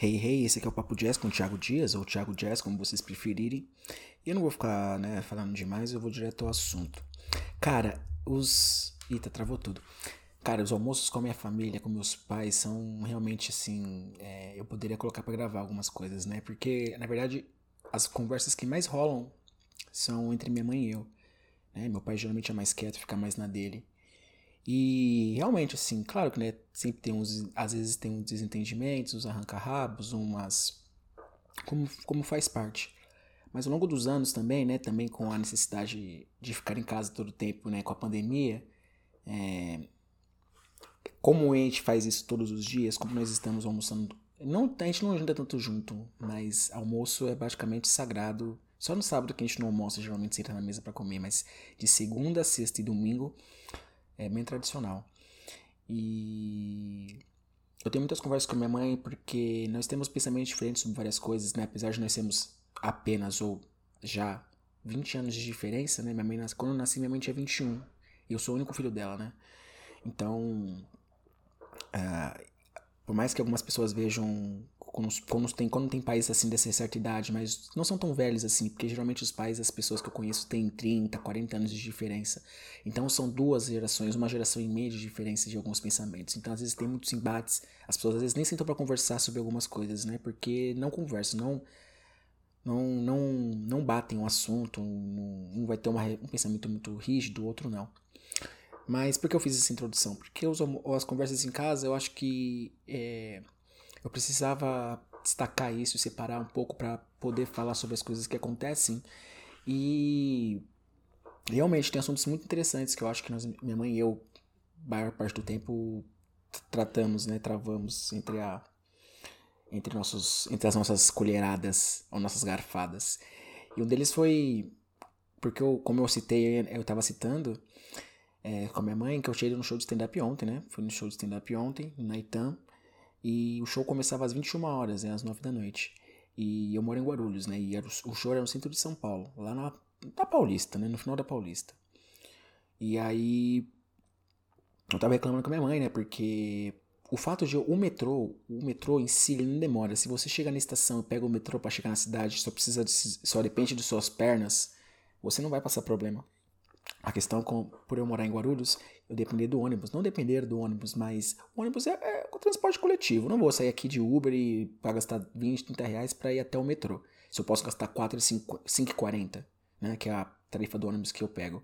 Hey, hey, esse aqui é o Papo Jazz com o Thiago Dias, ou Thiago Jazz, como vocês preferirem. E eu não vou ficar, né, falando demais, eu vou direto ao assunto. Cara, os... Eita, travou tudo. Cara, os almoços com a minha família, com meus pais, são realmente assim. É, eu poderia colocar para gravar algumas coisas, né? Porque, na verdade, as conversas que mais rolam são entre minha mãe e eu. Né? Meu pai geralmente é mais quieto, fica mais na dele. E realmente, assim, claro que né, sempre tem uns. Às vezes tem uns desentendimentos, uns arranca-rabos, umas. Como, como faz parte. Mas ao longo dos anos também, né? Também com a necessidade de ficar em casa todo o tempo, né? Com a pandemia. É, como a gente faz isso todos os dias, como nós estamos almoçando. Não, a gente não anda tanto junto, mas almoço é basicamente sagrado. Só no sábado que a gente não almoça, geralmente senta na mesa para comer, mas de segunda, sexta e domingo é bem tradicional. E eu tenho muitas conversas com minha mãe porque nós temos pensamentos diferentes sobre várias coisas, né? Apesar de nós sermos apenas ou já 20 anos de diferença, né? Minha mãe, quando eu nasci, minha mãe tinha 21. E eu sou o único filho dela, né? Então, uh, por mais que algumas pessoas vejam quando, quando, tem, quando tem pais assim dessa certa idade, mas não são tão velhos assim, porque geralmente os pais das pessoas que eu conheço têm 30, 40 anos de diferença. Então são duas gerações, uma geração e meia de diferença de alguns pensamentos. Então às vezes tem muitos embates, as pessoas às vezes nem sentam para conversar sobre algumas coisas, né? Porque não conversam, não não não não batem o um assunto, um, um vai ter uma, um pensamento muito rígido, o outro não. Mas por que eu fiz essa introdução? Porque os, as conversas em casa, eu acho que é, eu precisava destacar isso, separar um pouco para poder falar sobre as coisas que acontecem. E realmente tem assuntos muito interessantes que eu acho que nós, minha mãe e eu, maior parte do tempo, tratamos, né, travamos entre a entre nossos entre as nossas colheradas ou nossas garfadas. E um deles foi porque eu, como eu citei, eu estava citando é, com a minha mãe, que eu cheguei no show de stand-up ontem, né? Fui no show de stand-up ontem, na Itam. E o show começava às 21 horas, né, às 9 da noite. E eu moro em Guarulhos, né? E era, o show era no centro de São Paulo, lá na, na Paulista, né? No final da Paulista. E aí. Eu tava reclamando com a minha mãe, né? Porque o fato de o metrô, o metrô em si, ele não demora. Se você chega na estação e pega o metrô para chegar na cidade, só precisa de, só depende de suas pernas, você não vai passar problema. A questão com, por eu morar em Guarulhos, eu depender do ônibus. Não depender do ônibus, mas o ônibus é, é o transporte coletivo. não vou sair aqui de Uber e para gastar 20, 30 reais para ir até o metrô. Se eu posso gastar 4, 5,40, né? Que é a tarifa do ônibus que eu pego.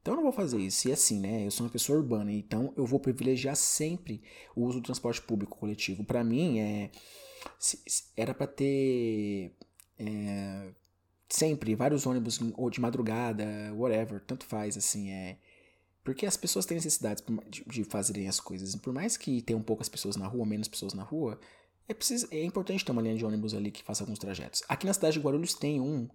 Então eu não vou fazer isso. E assim, né? Eu sou uma pessoa urbana, então eu vou privilegiar sempre o uso do transporte público coletivo. Para mim, é, era para ter. É, sempre, vários ônibus, ou de madrugada, whatever, tanto faz, assim, é. Porque as pessoas têm necessidade de, fazerem as coisas. Por mais que tenham poucas pessoas na rua, menos pessoas na rua, é, preciso, é importante ter uma linha de ônibus ali que faça alguns trajetos. Aqui na cidade de Guarulhos tem um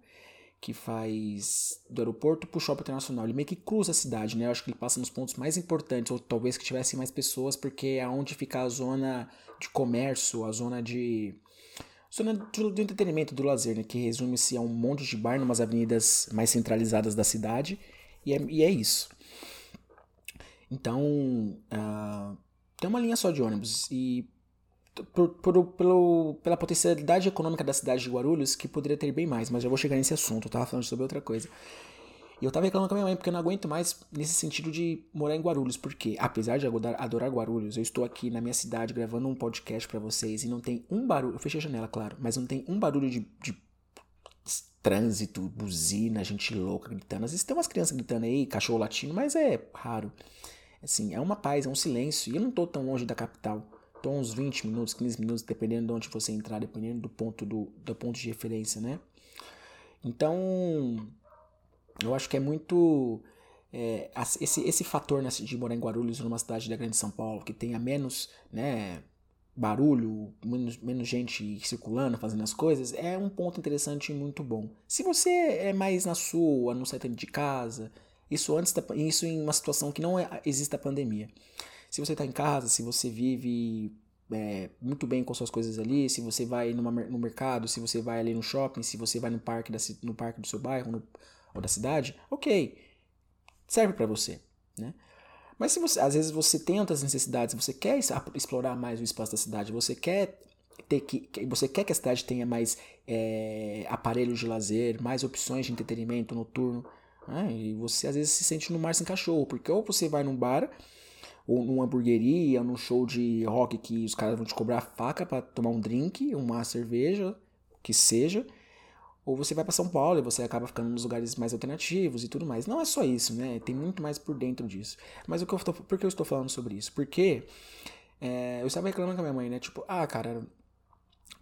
que faz do aeroporto pro shopping internacional. Ele meio que cruza a cidade, né? Eu acho que ele passa nos pontos mais importantes, ou talvez que tivessem mais pessoas, porque é onde fica a zona de comércio, a zona de zona do, entretenimento, do lazer, né, que resume-se a um monte de bar numas avenidas mais centralizadas da cidade, e é, e é isso. Então, uh, tem uma linha só de ônibus, e por, por, pelo, pela potencialidade econômica da cidade de Guarulhos, que poderia ter bem mais, mas já vou chegar nesse assunto, eu tava falando sobre outra coisa. E eu tava reclamando com a minha mãe porque eu não aguento mais nesse sentido de morar em Guarulhos, porque apesar de adorar Guarulhos, eu estou aqui na minha cidade gravando um podcast para vocês e não tem um barulho, eu fechei a janela, claro, mas não tem um barulho de, de trânsito, buzina, gente louca gritando. Às vezes tem umas crianças gritando aí, cachorro latindo, mas é raro. Assim, é uma paz, é um silêncio. E eu não tô tão longe da capital. Tô uns 20 minutos, 15 minutos, dependendo de onde você entrar, dependendo do ponto do, do ponto de referência, né? Então, eu acho que é muito. É, esse, esse fator né, de morar em Guarulhos, numa cidade da Grande São Paulo, que tenha menos né, barulho, menos, menos gente circulando, fazendo as coisas, é um ponto interessante e muito bom. Se você é mais na sua, não sai tanto de casa, isso antes da, isso em uma situação que não é, existe a pandemia. Se você está em casa, se você vive é, muito bem com suas coisas ali, se você vai numa, no mercado, se você vai ali no shopping, se você vai no parque, da, no parque do seu bairro, no, ou da cidade, ok, serve para você, né? Mas se você, às vezes você tem outras necessidades, você quer explorar mais o espaço da cidade, você quer ter que, você quer que a cidade tenha mais é, aparelhos de lazer, mais opções de entretenimento noturno, né? e você às vezes se sente no mar sem cachorro, porque ou você vai num bar, ou numa hamburgueria, num show de rock que os caras vão te cobrar faca para tomar um drink, uma cerveja, que seja, ou você vai para São Paulo e você acaba ficando nos lugares mais alternativos e tudo mais. Não é só isso, né? Tem muito mais por dentro disso. Mas o que eu tô, por que eu estou falando sobre isso? Porque é, eu estava reclamando com a minha mãe, né? Tipo, ah, cara,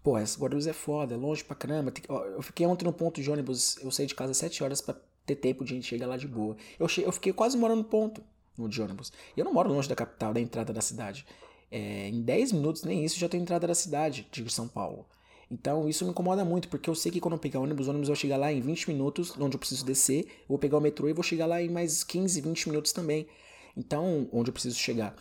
Pô, essa Guarulhos é foda, é longe pra caramba. Eu fiquei ontem no ponto de ônibus, eu saí de casa às 7 horas para ter tempo de a gente chegar lá de boa. Eu, eu fiquei quase morando no ponto no de ônibus. E eu não moro longe da capital, da entrada da cidade. É, em 10 minutos, nem isso, já tô entrada da cidade de São Paulo. Então isso me incomoda muito, porque eu sei que quando eu pegar ônibus, o ônibus vai chegar lá em 20 minutos, onde eu preciso descer, eu vou pegar o metrô e vou chegar lá em mais 15, 20 minutos também. Então, onde eu preciso chegar.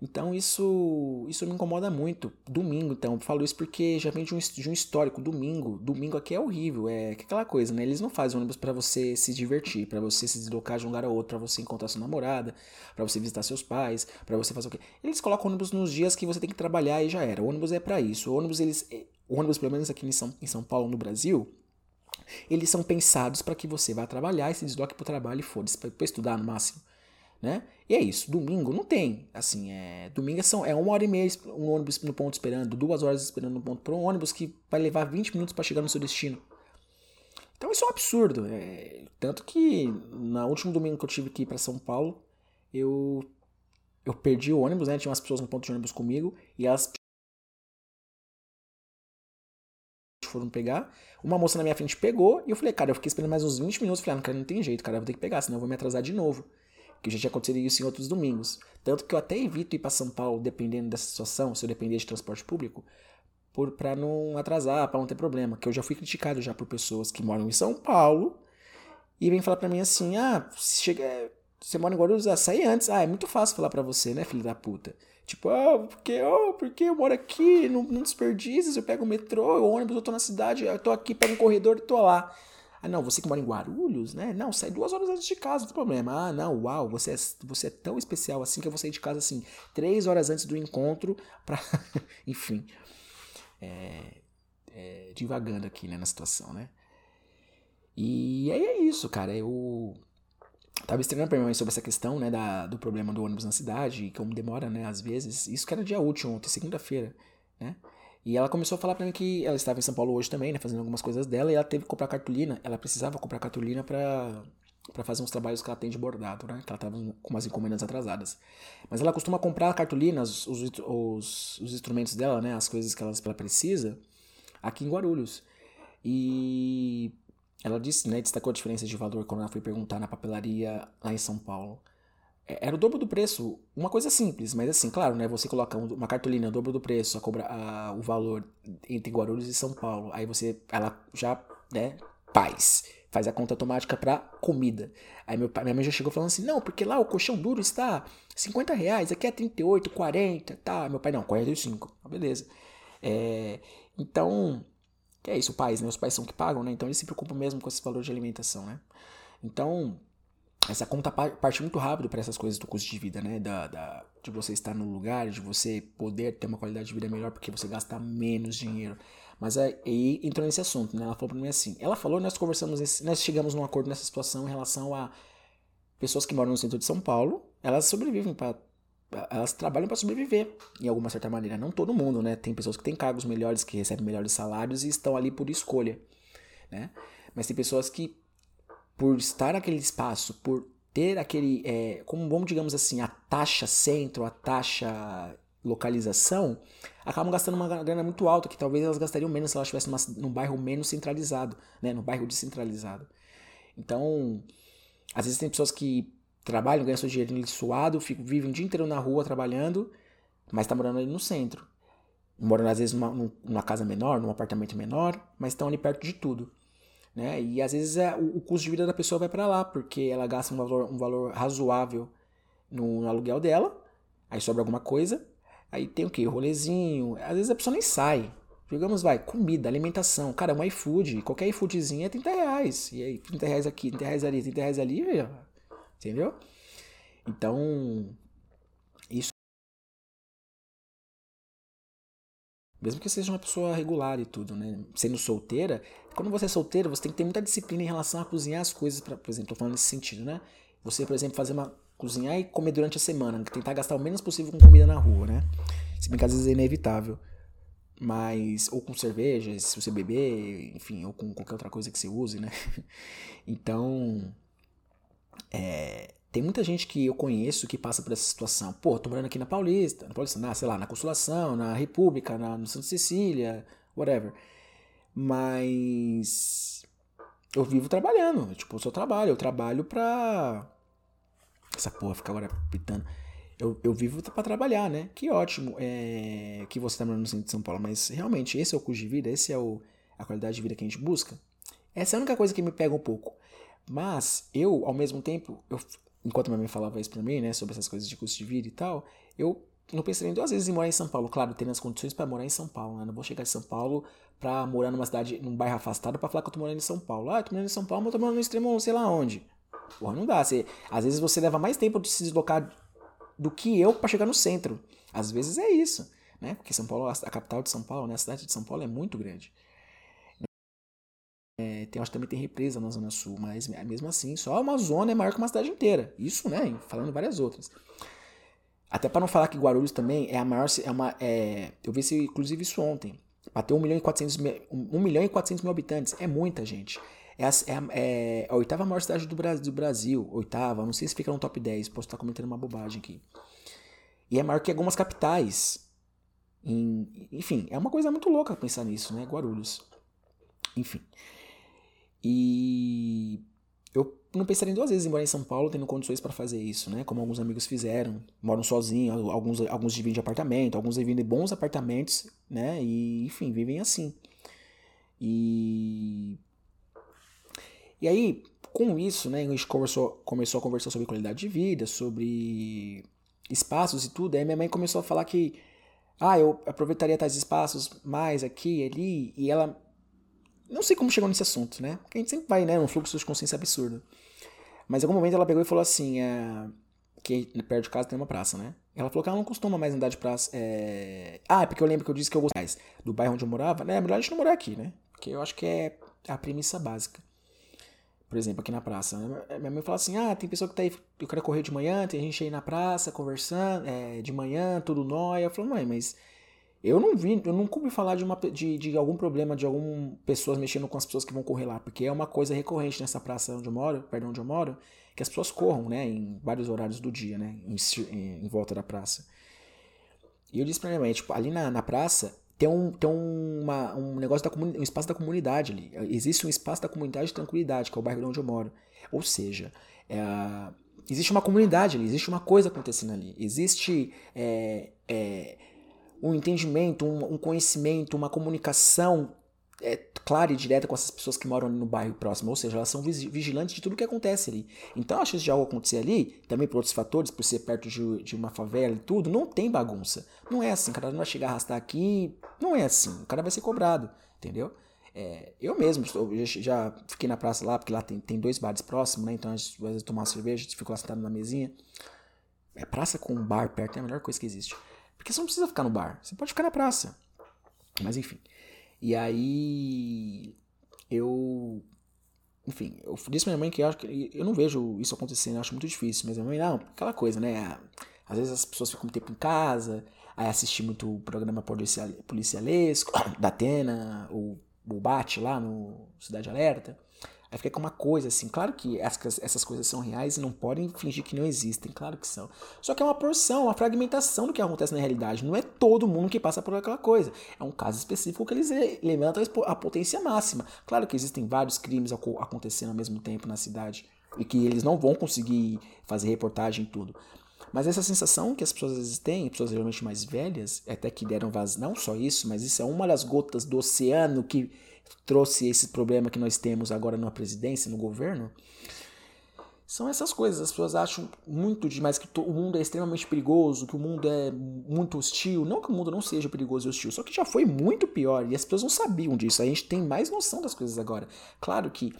Então isso isso me incomoda muito. Domingo, então, eu falo isso porque já vem de um, de um histórico. Domingo, domingo aqui é horrível. É aquela coisa, né? Eles não fazem ônibus para você se divertir, para você se deslocar de um lugar a outro, para você encontrar sua namorada, para você visitar seus pais, para você fazer o quê? Eles colocam ônibus nos dias que você tem que trabalhar e já era. O ônibus é para isso. O ônibus eles ônibus pelo menos aqui em São, em São Paulo, no Brasil, eles são pensados para que você vá trabalhar e se desloque para o trabalho e foda-se, para estudar no máximo né? E é isso, domingo não tem, assim, é, domingo são, é uma hora e meia um ônibus no ponto esperando, duas horas esperando no ponto para um ônibus que vai levar 20 minutos para chegar no seu destino. Então isso é um absurdo, é, tanto que no último domingo que eu tive ir para São Paulo, eu eu perdi o ônibus, né? Tinha umas pessoas no ponto de ônibus comigo e elas foram pegar. Uma moça na minha frente pegou e eu falei, cara, eu fiquei esperando mais uns 20 minutos. Falei, ah, cara, não tem jeito, cara, eu vou ter que pegar, senão eu vou me atrasar de novo que já tinha acontecido isso em outros domingos. Tanto que eu até evito ir para São Paulo, dependendo dessa situação, se eu depender de transporte público, para não atrasar, para não ter problema. Que eu já fui criticado já por pessoas que moram em São Paulo e vêm falar para mim assim: ah, chega, você mora em Guarulhos, ah, sai antes. Ah, é muito fácil falar para você, né, filho da puta? Tipo, ah, porque, oh, porque eu moro aqui, não, não desperdices, eu pego o metrô, o ônibus, eu tô na cidade, eu tô aqui, pego um corredor e tô lá. Ah, não, você que mora em Guarulhos, né? Não, sai duas horas antes de casa, não tem problema. Ah, não, uau, você é, você é tão especial assim que eu vou sair de casa assim, três horas antes do encontro pra. Enfim. É, é, divagando aqui, né, na situação, né? E aí é isso, cara. Eu tava estranhando pra minha mãe sobre essa questão, né, da, do problema do ônibus na cidade, e como demora, né, às vezes. Isso que era dia útil ontem, segunda-feira, né? E ela começou a falar para mim que ela estava em São Paulo hoje também, né, fazendo algumas coisas dela, e ela teve que comprar cartolina. Ela precisava comprar cartolina para para fazer uns trabalhos que ela tem de bordado, né? Que ela tava com umas encomendas atrasadas. Mas ela costuma comprar cartolinas, os, os, os instrumentos dela, né? As coisas que ela, ela precisa, aqui em Guarulhos. E ela disse, né? Destacou a diferença de valor quando ela foi perguntar na papelaria lá em São Paulo. É, era o dobro do preço. Uma coisa simples, mas assim, claro, né? Você coloca uma cartolina, o dobro do preço, a cobra, a, o valor entre Guarulhos e São Paulo. Aí você, ela já, né? Paz. Faz a conta automática para comida. Aí meu pai, minha mãe já chegou falando assim: não, porque lá o colchão duro está 50 reais, aqui é 38, 40, tá. Meu pai, não, 45. Beleza. É, então, é isso, pais, né? Os pais são que pagam, né? Então eles se preocupam mesmo com esse valor de alimentação, né? Então, essa conta parte muito rápido para essas coisas do custo de vida, né? Da, da, de você estar no lugar, de você poder ter uma qualidade de vida melhor porque você gasta menos dinheiro. Mas aí entrou nesse assunto, né? Ela falou para mim assim. Ela falou, nós conversamos, nós chegamos num acordo nessa situação em relação a pessoas que moram no centro de São Paulo, elas sobrevivem para elas trabalham para sobreviver, em alguma certa maneira. Não todo mundo, né? Tem pessoas que têm cargos melhores, que recebem melhores salários e estão ali por escolha, né? Mas tem pessoas que por estar naquele espaço, por ter aquele, é, como vamos digamos assim, a taxa centro, a taxa localização, acabam gastando uma grana muito alta, que talvez elas gastariam menos se elas estivessem num bairro menos centralizado, né, no bairro descentralizado. Então, às vezes tem pessoas que trabalham, ganham seu dinheiro suado, ficam, vivem o dia inteiro na rua trabalhando, mas está morando ali no centro. Morando às vezes numa, numa casa menor, num apartamento menor, mas estão ali perto de tudo. Né? E às vezes é, o, o custo de vida da pessoa vai para lá, porque ela gasta um valor, um valor razoável no, no, aluguel dela, aí sobra alguma coisa, aí tem o que? Rolezinho, às vezes a pessoa nem sai. Digamos, vai, comida, alimentação. Cara, um iFood, qualquer iFoodzinho é 30 reais. E aí, 30 reais aqui, 30 reais ali, 30 reais ali, entendeu? Então, isso. Mesmo que seja uma pessoa regular e tudo, né? Sendo solteira, quando você é solteira, você tem que ter muita disciplina em relação a cozinhar as coisas, pra, por exemplo, tô falando nesse sentido, né? Você, por exemplo, fazer uma cozinhar e comer durante a semana, tentar gastar o menos possível com comida na rua, né? Se bem que às vezes é inevitável. Mas, ou com cerveja, se você beber, enfim, ou com qualquer outra coisa que você use, né? Então, é, tem muita gente que eu conheço que passa por essa situação. Pô, tô morando aqui na Paulista, na Paulista, na, sei lá, na Consolação, na República, na, no Santa Cecília, whatever. Mas eu vivo trabalhando, tipo, o seu trabalho, eu trabalho pra. Essa porra fica agora pitando. Eu, eu vivo para trabalhar, né? Que ótimo é, que você tá morando no centro de São Paulo, mas realmente esse é o custo de vida, esse é o, a qualidade de vida que a gente busca. Essa é a única coisa que me pega um pouco. Mas eu, ao mesmo tempo, eu, enquanto minha mãe falava isso pra mim, né, sobre essas coisas de custo de vida e tal, eu não pensei duas vezes em morar em São Paulo. Claro, tendo as condições para morar em São Paulo, né? Não vou chegar em São Paulo pra morar numa cidade, num bairro afastado pra falar que eu tô morando em São Paulo. Ah, eu tô morando em São Paulo, mas eu tô morando no extremo, sei lá onde. Porra, não dá. Você, às vezes você leva mais tempo de se deslocar do que eu para chegar no centro. Às vezes é isso, né? Porque São Paulo, a capital de São Paulo, né? A cidade de São Paulo é muito grande. É, tem, acho que também tem represa na Zona Sul, mas mesmo assim, só uma zona é maior que uma cidade inteira. Isso, né? Falando várias outras. Até para não falar que Guarulhos também é a maior. É uma, é, eu vi isso, inclusive isso ontem. Bateu 1 milhão e 400 mil, 1 milhão e 400 mil habitantes. É muita gente. É a, é, é a, oitava maior cidade do Brasil, do Brasil. Oitava, não sei se fica no top 10. Posso estar comentando uma bobagem aqui. E é maior que algumas capitais. Em, enfim, é uma coisa muito louca pensar nisso, né? Guarulhos. Enfim. E eu não pensaria duas vezes em morar em São Paulo tendo condições para fazer isso, né? Como alguns amigos fizeram, moram sozinhos, alguns, alguns dividem de apartamento, alguns dividem bons apartamentos, né? E enfim, vivem assim. E e aí, com isso, né, a gente conversou, começou a conversar sobre qualidade de vida, sobre espaços e tudo. Aí minha mãe começou a falar que ah, eu aproveitaria tais espaços mais aqui e ali, e ela não sei como chegou nesse assunto, né? Porque a gente sempre vai, né, num fluxo de consciência absurdo. Mas em algum momento ela pegou e falou assim, é, que perto de casa tem uma praça, né? Ela falou que ela não costuma mais andar de praça. É... Ah, é porque eu lembro que eu disse que eu gostava do bairro onde eu morava, né? É melhor a gente não morar aqui, né? Porque eu acho que é a premissa básica. Por exemplo, aqui na praça. Né? Minha mãe fala assim: ah, tem pessoa que tá aí, eu quero correr de manhã, tem gente aí na praça conversando, é, de manhã, tudo nóia. Eu falo, mãe, mas eu não vi, eu nunca ouvi falar de, uma, de, de algum problema de algumas pessoas mexendo com as pessoas que vão correr lá, porque é uma coisa recorrente nessa praça onde eu moro, perto onde eu moro, que as pessoas corram, né, em vários horários do dia, né, em, em, em volta da praça. E eu disse pra minha mãe, tipo, ali na, na praça tem um, tem uma, um negócio da um espaço da comunidade ali. Existe um espaço da comunidade de tranquilidade, que é o bairro onde eu moro. Ou seja, é, existe uma comunidade ali, existe uma coisa acontecendo ali. Existe é, é, um entendimento, um, um conhecimento, uma comunicação é, clara e direta com essas pessoas que moram ali no bairro próximo, ou seja, elas são vigilantes de tudo que acontece ali. Então a chance de algo acontecer ali, também por outros fatores, por ser perto de, de uma favela e tudo, não tem bagunça. Não é assim, o cara não vai chegar a arrastar aqui, não é assim, o cara vai ser cobrado, entendeu? É, eu mesmo eu já, fiquei na praça lá, porque lá tem, tem dois bares próximos, né? Então a gente vai tomar uma cerveja, a gente ficou lá sentado na mesinha. É praça com um bar perto é a melhor coisa que existe. Porque você não precisa ficar no bar, você pode ficar na praça. Mas enfim. E aí eu enfim, eu disse pra minha mãe que eu, acho que eu não vejo isso acontecendo, eu acho muito difícil, mas minha mãe, não, aquela coisa, né? Às vezes as pessoas ficam muito tempo em casa, aí assistir muito programa policial, policialesco, da Atena, o, o Bate lá no Cidade Alerta. Aí fica com uma coisa assim, claro que essas, coisas são reais e não podem fingir que não existem, claro que são. Só que é uma porção, uma fragmentação do que acontece na realidade. Não é todo mundo que passa por aquela coisa. É um caso específico que eles levantam a potência máxima. Claro que existem vários crimes acontecendo ao mesmo tempo na cidade e que eles não vão conseguir fazer reportagem e tudo. Mas essa sensação que as pessoas às vezes têm, pessoas geralmente mais velhas, até que deram vazio, não só isso, mas isso é uma das gotas do oceano que trouxe esse problema que nós temos agora na presidência, no governo, são essas coisas. As pessoas acham muito demais que o mundo é extremamente perigoso, que o mundo é muito hostil. Não que o mundo não seja perigoso e hostil, só que já foi muito pior e as pessoas não sabiam disso. A gente tem mais noção das coisas agora. Claro que,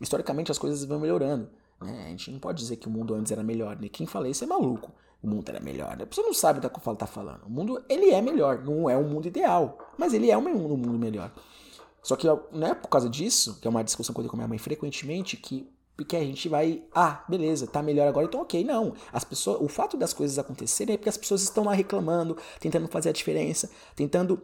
historicamente, as coisas vão melhorando. Né? A gente não pode dizer que o mundo antes era melhor. Né? Quem fala isso é maluco. o mundo era melhor. A pessoa não sabe do que ela tá falando. O mundo, ele é melhor. Não é um mundo ideal, mas ele é um mundo melhor. Só que não é por causa disso, que é uma discussão que eu tenho com minha mãe frequentemente, que porque a gente vai, ah, beleza, tá melhor agora, então ok. Não, as pessoas, o fato das coisas acontecerem é porque as pessoas estão lá reclamando, tentando fazer a diferença, tentando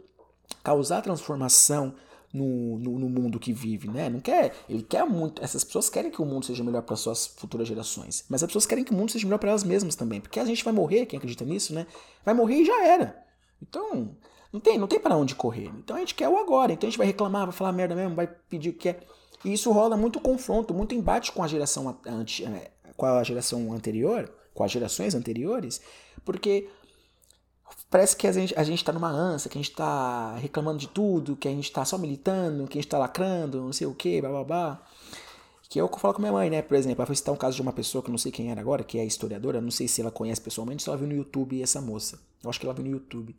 causar transformação no, no, no, mundo que vive, né? Não quer, ele quer muito, essas pessoas querem que o mundo seja melhor para suas futuras gerações, mas as pessoas querem que o mundo seja melhor para elas mesmas também, porque a gente vai morrer, quem acredita nisso, né? Vai morrer e já era. Então, não tem, não tem para onde correr. Então a gente quer o agora, então a gente vai reclamar, vai falar merda mesmo, vai pedir o que quer. E isso rola muito confronto, muito embate com a geração anti, é, com a geração anterior, com as gerações anteriores, porque parece que a gente, a gente tá numa ânsia, que a gente tá reclamando de tudo, que a gente tá só militando, que a gente tá lacrando, não sei o que, blá. Que eu falo com minha mãe, né? Por exemplo, ela foi citar um caso de uma pessoa que eu não sei quem era agora, que é historiadora, não sei se ela conhece pessoalmente, só viu no YouTube essa moça. Eu acho que ela viu no YouTube.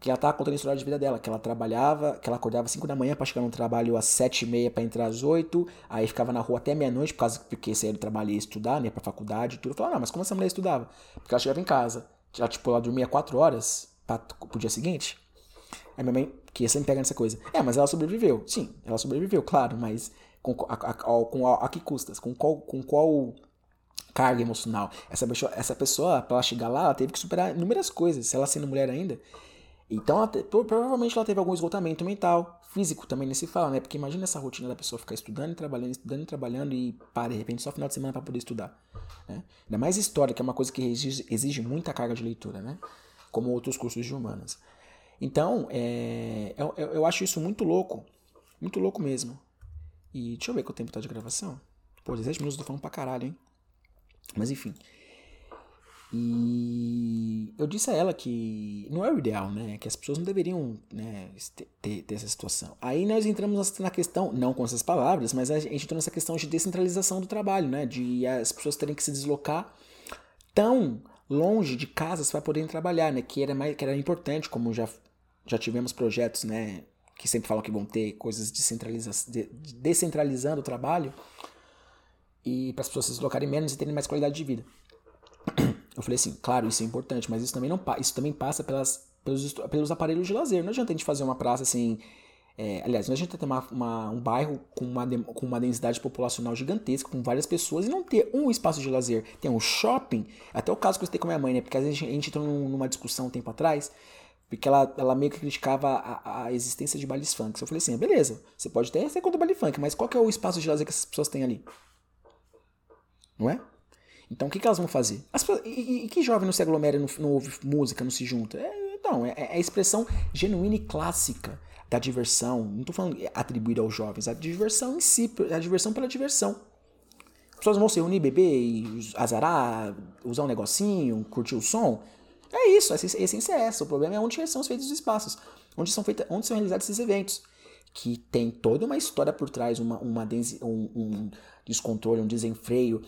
Que ela tava contando a história de vida dela, que ela trabalhava, que ela acordava às 5 da manhã para chegar no trabalho às 7 e meia para entrar às 8, aí ficava na rua até meia-noite, por causa porque saía do trabalho e ia estudar, né, pra faculdade e tudo. Eu falava, não, mas como essa mulher estudava? Porque ela chegava em casa, ela, tipo, ela dormia 4 horas, pra, pro dia seguinte. Aí minha mãe, que sempre pegando essa coisa. É, mas ela sobreviveu. Sim, ela sobreviveu, claro, mas com a, a, a, com a, a que custas? Com qual, com qual carga emocional? Essa pessoa, essa pessoa, pra ela chegar lá, ela teve que superar inúmeras coisas. Se ela sendo mulher ainda. Então, ela te, provavelmente ela teve algum esgotamento mental, físico também nem se fala, né? Porque imagina essa rotina da pessoa ficar estudando e trabalhando, estudando e trabalhando e para de repente só final de semana para poder estudar. Né? Ainda mais história, que é uma coisa que exige, exige muita carga de leitura, né? como outros cursos de humanas. Então, é, eu, eu acho isso muito louco, muito louco mesmo. E deixa eu ver quanto tempo tá de gravação. Pô, 17 minutos eu tô falando pra caralho, hein? Mas enfim. E eu disse a ela que não é o ideal, né? Que as pessoas não deveriam né, ter, ter essa situação. Aí nós entramos na questão, não com essas palavras, mas a gente entrou nessa questão de descentralização do trabalho, né? De as pessoas terem que se deslocar tão longe de casas para poderem trabalhar, né? Que era mais, que era importante, como já já tivemos projetos, né? Que sempre falam que vão ter coisas descentraliza de, descentralizando o trabalho e para as pessoas se deslocarem menos e terem mais qualidade de vida. Eu falei assim, claro, isso é importante, mas isso também não isso também passa pelas, pelos, pelos aparelhos de lazer. Não adianta a gente fazer uma praça assim é, aliás, a gente tem uma, uma, um bairro com uma, com uma densidade populacional gigantesca, com várias pessoas, e não ter um espaço de lazer. Tem um shopping, até o caso que eu citei com a minha mãe, né? Porque a gente, a gente entrou numa discussão um tempo atrás, porque ela, ela meio que criticava a, a existência de bailes funk. Eu falei assim, beleza, você pode ter ser contra o baile funk, mas qual que é o espaço de lazer que essas pessoas têm ali? Não é? Então o que, que elas vão fazer? As, e, e, que jovem não se aglomera, não, não ouve música, não se junta? É, então, é, é a expressão genuína e clássica da diversão. Não estou falando atribuída aos jovens, a diversão em si, a diversão pela diversão. As pessoas vão se reunir, beber e azarar, usar um negocinho, curtir o som. É isso, a essência é essa. O problema é onde são feitos os espaços, onde são, feita, onde são realizados esses eventos. Que tem toda uma história por trás, uma, uma um, um descontrole, um desenfreio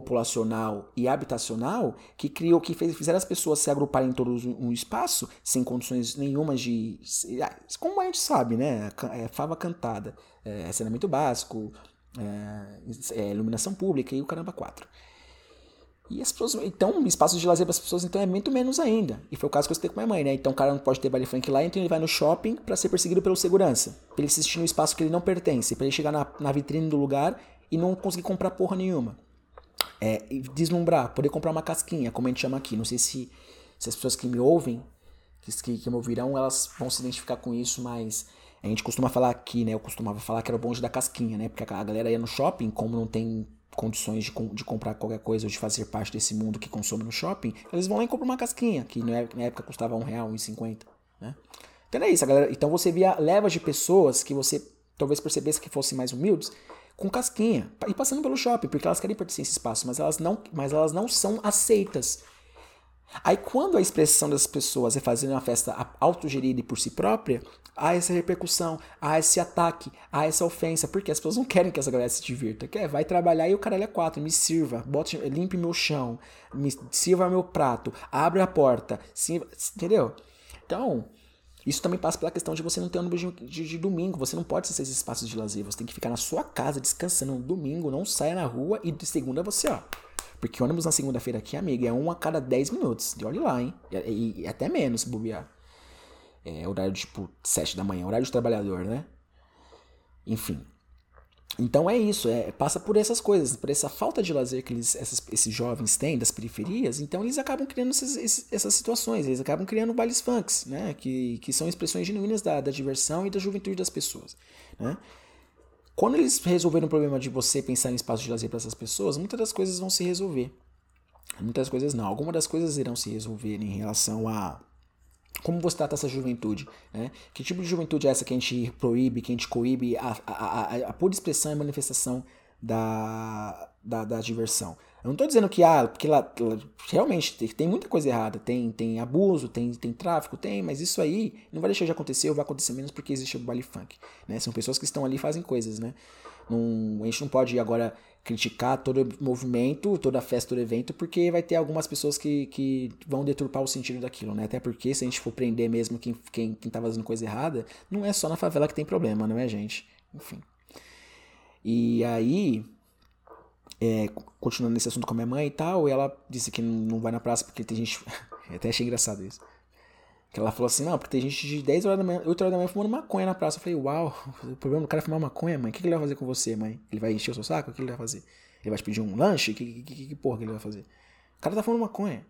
populacional e habitacional que criou, que fez, fizeram as pessoas se agruparem em todo um espaço sem condições nenhumas de. Ah, como a gente sabe, né? É, fava cantada, é, saneamento básico, é, é, iluminação pública e o caramba 4. E as pessoas. Então, espaços de lazer para as pessoas então é muito menos ainda. E foi o caso que eu citei com minha mãe, né? Então o cara não pode ter baile funk lá, então ele vai no shopping para ser perseguido pelo segurança. Pra ele assistir no espaço que ele não pertence. para ele chegar na, na vitrine do lugar e não conseguir comprar porra nenhuma é, deslumbrar, poder comprar uma casquinha, como a gente chama aqui. Não sei se, se as pessoas que me ouvem, que, que me ouvirão, elas vão se identificar com isso, mas a gente costuma falar aqui, né? Eu costumava falar que era o bonde da casquinha, né? Porque a galera ia no shopping, como não tem condições de, de comprar qualquer coisa ou de fazer parte desse mundo que consome no shopping, eles vão lá e compram uma casquinha, que na época custava um real, um cinquenta, né? Então é isso, galera. Então você via levas de pessoas que você talvez percebesse que fossem mais humildes, com casquinha e passando pelo shopping, porque elas querem pertencer a esse espaço, mas elas não, mas elas não são aceitas. Aí quando a expressão das pessoas é fazer uma festa autogerida e por si própria, há essa repercussão, há esse ataque, há essa ofensa, porque as pessoas não querem que essa galera se divirta. Quer, vai trabalhar e o caralho é quatro, me sirva, bote, limpe meu chão, me sirva meu prato, abre a porta, entendeu? Então, isso também passa pela questão de você não ter ônibus de, de, de domingo. Você não pode ser esses espaços de lazer. Você tem que ficar na sua casa descansando no domingo. Não saia na rua e de segunda você, ó. Porque ônibus na segunda-feira aqui, amiga, é um a cada 10 minutos. E olhe lá, hein? E, e até menos bobear. É horário tipo 7 da manhã, horário de trabalhador, né? Enfim. Então é isso, é, passa por essas coisas, por essa falta de lazer que eles, essas, esses jovens têm das periferias, então eles acabam criando esses, essas situações, eles acabam criando bailes funks, né? Que, que são expressões genuínas da, da diversão e da juventude das pessoas. Né? Quando eles resolverem o problema de você pensar em espaço de lazer para essas pessoas, muitas das coisas vão se resolver. Muitas coisas não. Algumas das coisas irão se resolver em relação a como você trata essa juventude? Né? Que tipo de juventude é essa que a gente proíbe, que a gente coíbe a, a, a, a pura expressão e manifestação da, da, da diversão? Eu não estou dizendo que, ah, porque lá, lá, realmente tem, muita coisa errada, tem, tem abuso, tem, tem tráfico, tem, mas isso aí não vai deixar de acontecer ou vai acontecer menos porque existe o baile funk, né? São pessoas que estão ali e fazem coisas, né? Não, a gente não pode agora criticar todo movimento, toda festa, todo evento, porque vai ter algumas pessoas que, que vão deturpar o sentido daquilo, né? Até porque se a gente for prender mesmo quem, quem, quem tá fazendo coisa errada, não é só na favela que tem problema, não é, gente? Enfim. E aí, é, continuando nesse assunto com a minha mãe e tal, ela disse que não vai na praça porque tem gente. até achei engraçado isso. Que ela falou assim, não, porque tem gente de 10 horas da manhã, 8 horas da manhã fumando maconha na praça. Eu falei, uau, o problema do cara é fumar maconha, mãe. O que, ele vai fazer com você, mãe? Ele vai encher o seu saco? O que ele vai fazer? Ele vai te pedir um lanche? Que, que, que, que porra que ele vai fazer? O cara tá fumando maconha,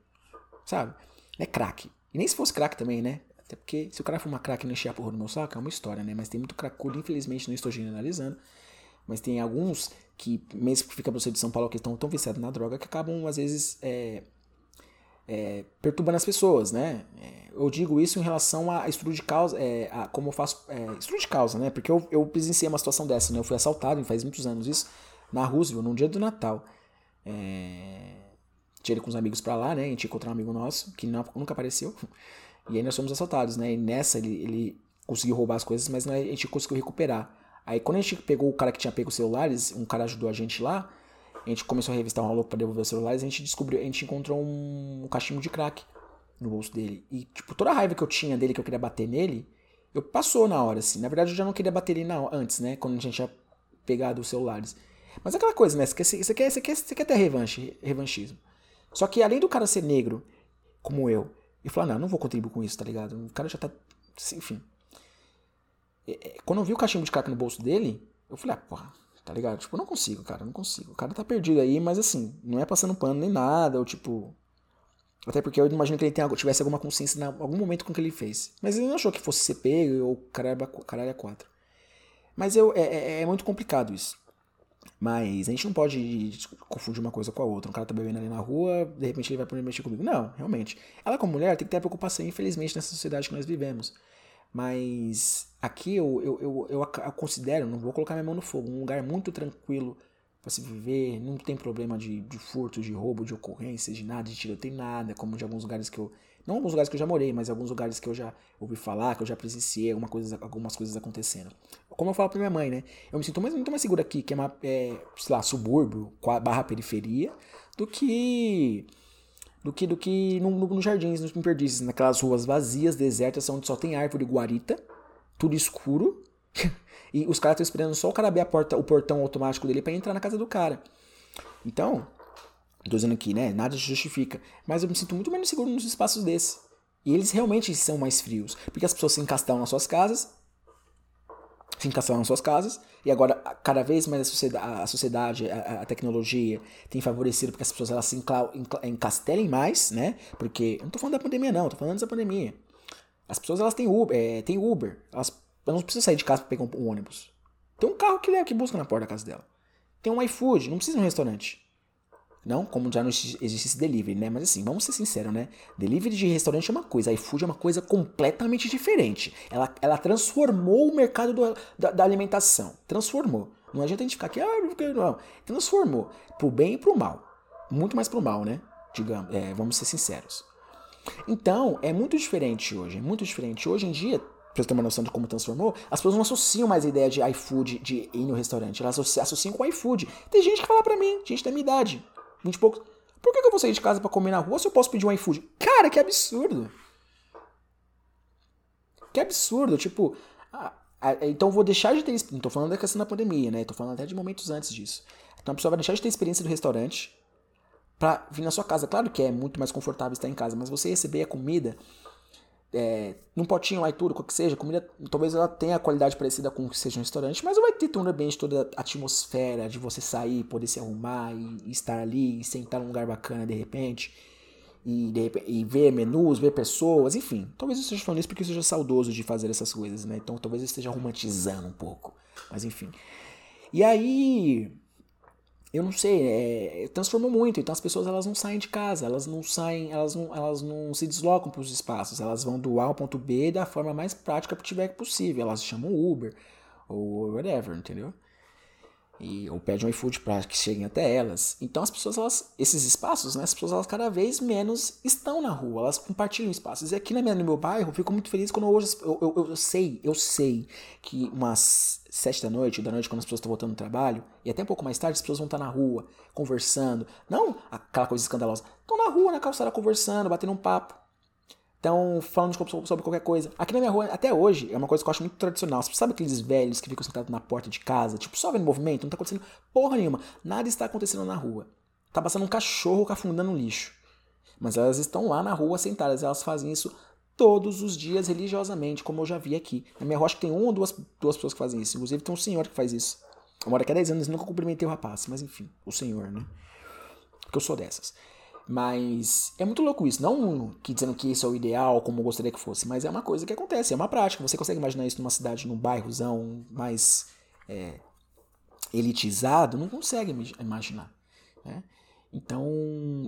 sabe? É crack. E nem se fosse crack também, né? Até porque se o cara fumar crack e não encher a porra do meu saco, é uma história, né? Mas tem muito cracudo, infelizmente, não estou generalizando. Mas tem alguns que, mesmo que fica pra você de São Paulo, que estão tão viciados na droga, que acabam, às vezes, é, é, perturbando as pessoas, né? É, eu digo isso em relação a estudo de causa, é, a como eu faço é, estudo de causa, né? Porque eu, eu presenciei uma situação dessa, né? Eu fui assaltado, faz muitos anos isso, na Roosevelt, num dia do Natal. É, ele com os amigos pra lá, né? A gente encontrou um amigo nosso, que não, nunca apareceu. E aí nós fomos assaltados, né? E nessa ele, ele conseguiu roubar as coisas, mas a gente conseguiu recuperar. Aí quando a gente pegou o cara que tinha pego os celulares, um cara ajudou a gente lá, a gente começou a revistar um maluco para devolver os celulares, a gente descobriu, a gente encontrou um, cachimbo de crack no bolso dele. E, tipo, toda a raiva que eu tinha dele, que eu queria bater nele, eu passou na hora, assim. Na verdade, eu já não queria bater ele na, antes, né? Quando a gente tinha pegado os celulares. Mas é aquela coisa, né? Você quer, você quer, você quer, você quer ter revanche, revanchismo. Só que além do cara ser negro, como eu, e falar, não, não vou contribuir com isso, tá ligado? O cara já tá. Enfim. É, é, quando eu vi o cachimbo de crack no bolso dele, eu falei, ah, porra, Tá ligado? Tipo, não consigo, cara, não consigo. O cara tá perdido aí, mas assim, não é passando pano nem nada, ou tipo. Até porque eu imagino que ele tenha, tivesse alguma consciência em algum momento com o que ele fez. Mas ele não achou que fosse ser pego ou caralho, caralho é quatro. Mas eu, é, é, é, muito complicado isso. Mas a gente não pode confundir uma coisa com a outra. Um cara tá bebendo ali na rua, de repente ele vai poder mexer comigo. Não, realmente. Ela, como mulher, tem que ter a preocupação, infelizmente, nessa sociedade que nós vivemos. Mas aqui eu, eu, eu, eu, considero, não vou colocar minha mão no fogo, um lugar muito tranquilo para se viver, não tem problema de, de furto, de roubo, de ocorrência, de nada, de tiroteio, nada, como de alguns lugares que eu. Não alguns lugares que eu já morei, mas alguns lugares que eu já ouvi falar, que eu já presenciei alguma coisa, algumas coisas acontecendo. Como eu falo pra minha mãe, né? Eu me sinto mais, muito mais seguro aqui, que é uma, é, sei lá, subúrbio, barra periferia, do que do que do que nos no, no jardins, nos perdizes, naquelas ruas vazias, desertas, onde só tem árvore guarita, tudo escuro, e os caras estão esperando só o cara abrir a porta, o portão automático dele para entrar na casa do cara. Então, tô dizendo aqui, né, nada justifica, mas eu me sinto muito menos seguro nos espaços desses. E eles realmente são mais frios, porque as pessoas se encastaram nas suas casas, se encaixaram nas suas casas, e agora cada vez mais a sociedade, a, sociedade, a, a tecnologia tem favorecido porque as pessoas elas se encastelem mais, né? Porque, eu não tô falando da pandemia não, tô falando da pandemia. As pessoas elas têm Uber, é, têm Uber elas, elas não precisam sair de casa para pegar um, um, ônibus. Tem um carro que leva, que busca na porta da casa dela. Tem um iFood, não precisa de um restaurante. Não como já não existe esse delivery, né? Mas assim, vamos ser sinceros, né? Delivery de restaurante é uma coisa, iFood é uma coisa completamente diferente. Ela, ela transformou o mercado do, da, da, alimentação. Transformou. Não adianta a gente ficar aqui, ah, não. Transformou. Pro bem e pro mal. Muito mais pro mal, né? Digamos, é, vamos ser sinceros. Então, é muito diferente hoje. É muito diferente. Hoje em dia, pra você ter uma noção de como transformou, as pessoas não associam mais a ideia de iFood, de ir no restaurante. Elas associam com iFood. Tem gente que fala pra mim, gente da minha idade 20 e poucos. Por que, eu vou sair de casa para comer na rua se eu posso pedir um iFood? Cara, que absurdo! Que absurdo, tipo. Ah, então vou deixar de ter. Não tô falando da questão da pandemia, né? Tô falando até de momentos antes disso. Então a pessoa vai deixar de ter experiência do restaurante para vir na sua casa. Claro que é muito mais confortável estar em casa, mas você receber a comida é, num potinho lá e tudo, qual que seja, comida talvez ela tenha a qualidade parecida com o que seja um restaurante, mas vai ter um ambiente, toda a atmosfera de você sair, poder se arrumar e, e estar ali, e sentar num lugar bacana de repente. E, de e ver menus, ver pessoas, enfim. Talvez eu esteja falando isso porque eu seja saudoso de fazer essas coisas, né? Então talvez eu esteja romantizando um pouco. Mas enfim. E aí, eu não sei, é, transformou muito. Então as pessoas elas não saem de casa, elas não saem, elas não, elas não se deslocam para os espaços, elas vão do A ao ponto B da forma mais prática que tiver possível. Elas chamam Uber ou whatever, entendeu? E, ou pedem um iFood para que cheguem até elas. Então as pessoas, elas, esses espaços, né, as pessoas elas cada vez menos estão na rua, elas compartilham espaços. E aqui na minha, no meu bairro, eu fico muito feliz quando hoje eu, eu, eu sei, eu sei que umas sete da noite, da noite quando as pessoas estão voltando do trabalho, e até um pouco mais tarde as pessoas vão estar na rua, conversando. Não aquela coisa escandalosa. Estão na rua, na calçada, conversando, batendo um papo. Então, falando sobre qualquer coisa. Aqui na minha rua, até hoje, é uma coisa que eu acho muito tradicional. Você sabe aqueles velhos que ficam sentados na porta de casa, tipo, só vendo movimento, não tá acontecendo porra nenhuma. Nada está acontecendo na rua. Tá passando um cachorro cafundando no lixo. Mas elas estão lá na rua sentadas, elas fazem isso todos os dias religiosamente, como eu já vi aqui. Na minha que tem uma ou duas, duas pessoas que fazem isso. Inclusive tem um senhor que faz isso. Eu moro aqui há 10 anos e nunca cumprimentei o rapaz, mas enfim, o senhor, né? Porque eu sou dessas. Mas é muito louco isso. Não que dizendo que isso é o ideal, como eu gostaria que fosse, mas é uma coisa que acontece, é uma prática. Você consegue imaginar isso numa cidade, num bairrozão mais é, elitizado? Não consegue imaginar. Né? Então,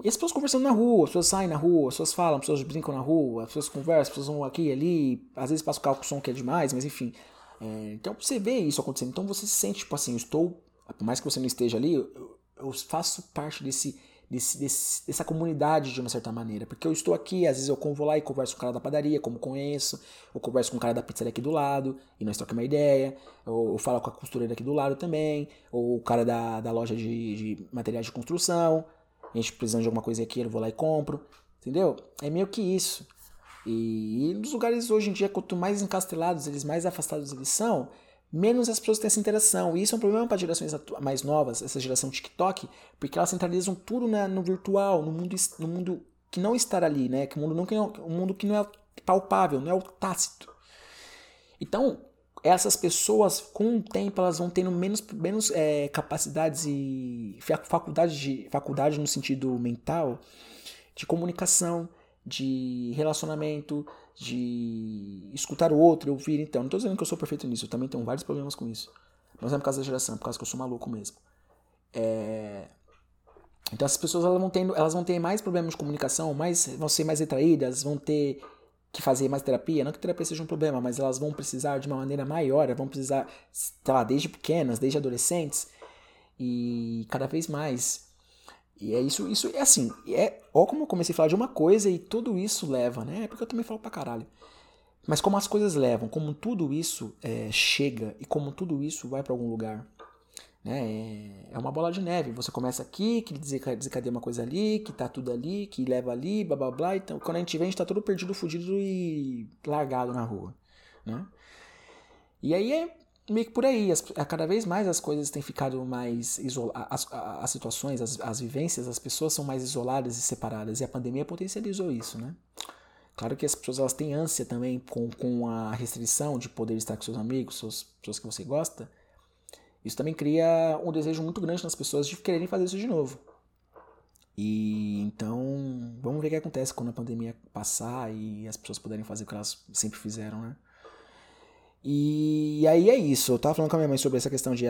e as pessoas conversando na rua, as pessoas saem na rua, as pessoas falam, as pessoas brincam na rua, as pessoas conversam, as pessoas vão aqui e ali, às vezes passa o carro com som que é demais, mas enfim. É, então você vê isso acontecendo. Então você se sente, tipo assim, eu estou, por mais que você não esteja ali, eu, eu faço parte desse desse, desse, dessa comunidade de uma certa maneira. Porque eu estou aqui, às vezes eu vou lá e converso com o cara da padaria, como conheço, eu converso com o cara da pizzaria aqui do lado, e nós trocamos uma ideia, ou eu falo com a costureira aqui do lado também, ou o cara da, da loja de, de materiais de construção, a gente precisando de alguma coisa aqui, eu vou lá e compro, entendeu? É meio que isso. E, e nos lugares hoje em dia, quanto mais encastelados eles, mais afastados eles são, menos as pessoas têm essa interação. E isso é um problema para gerações mais novas, essa geração TikTok, porque elas centralizam tudo na, no virtual, no mundo, no mundo que não está ali, né? Que o mundo não, um mundo que não é palpável, não é o tácito. Então, essas pessoas, com o tempo, elas vão tendo menos, menos é, capacidades e faculdade, de, faculdade no sentido mental de comunicação, de relacionamento, de escutar o outro, ouvir. Então, não estou dizendo que eu sou perfeito nisso, eu também tenho vários problemas com isso. Mas não é por causa da geração, é por causa que eu sou maluco mesmo. É... Então, essas pessoas elas vão, tendo, elas vão ter mais problemas de comunicação, mais, vão ser mais retraídas, vão ter que fazer mais terapia. Não que terapia seja um problema, mas elas vão precisar de uma maneira maior, vão precisar, sei lá, desde pequenas, desde adolescentes, e cada vez mais e é isso, isso é assim, é, ó como eu comecei a falar de uma coisa e tudo isso leva, né? É porque eu também falo pra caralho. Mas como as coisas levam, como tudo isso é, chega e como tudo isso vai para algum lugar. Né? É, é uma bola de neve. Você começa aqui, que desencadeia uma coisa ali, que tá tudo ali, que leva ali, blá blá blá. Então quando a gente vê, a gente tá todo perdido, fudido e largado na rua. Né? E aí é meio que por aí. As, cada vez mais as coisas têm ficado mais isoladas. As, as, situações, as, as vivências, as pessoas são mais isoladas e separadas. E a pandemia potencializou isso, né? Claro que as pessoas elas têm ânsia também com, com a restrição de poder estar com seus amigos, suas pessoas que você gosta. Isso também cria um desejo muito grande nas pessoas de quererem fazer isso de novo. E então, vamos ver o que acontece quando a pandemia passar e as pessoas puderem fazer o que elas sempre fizeram, né? E aí é isso. Eu tava falando com a minha mãe sobre essa questão de,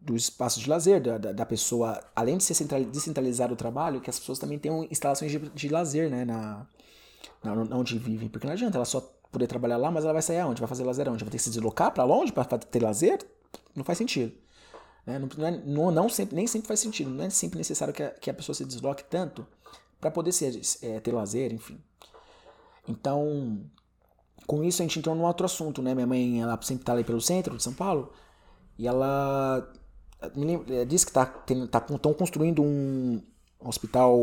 do espaço de lazer, da, da, pessoa, além de ser central, descentralizar o trabalho, que as pessoas também tenham instalações de, de lazer, né, na, na, onde vivem. Porque não adianta ela só poder trabalhar lá, mas ela vai sair aonde? Vai fazer lazer aonde? Vai ter que se deslocar para longe para ter lazer? Não faz sentido. Né? Não, não, é, não, não, sempre, nem sempre faz sentido. Não é sempre necessário que a, que a pessoa se desloque tanto para poder ser, é, ter lazer, enfim. Então, com isso a gente entrou num outro assunto, né? Minha mãe, ela sempre tá ali pelo centro de São Paulo e ela me disse que tá, tem, tá estão construindo um hospital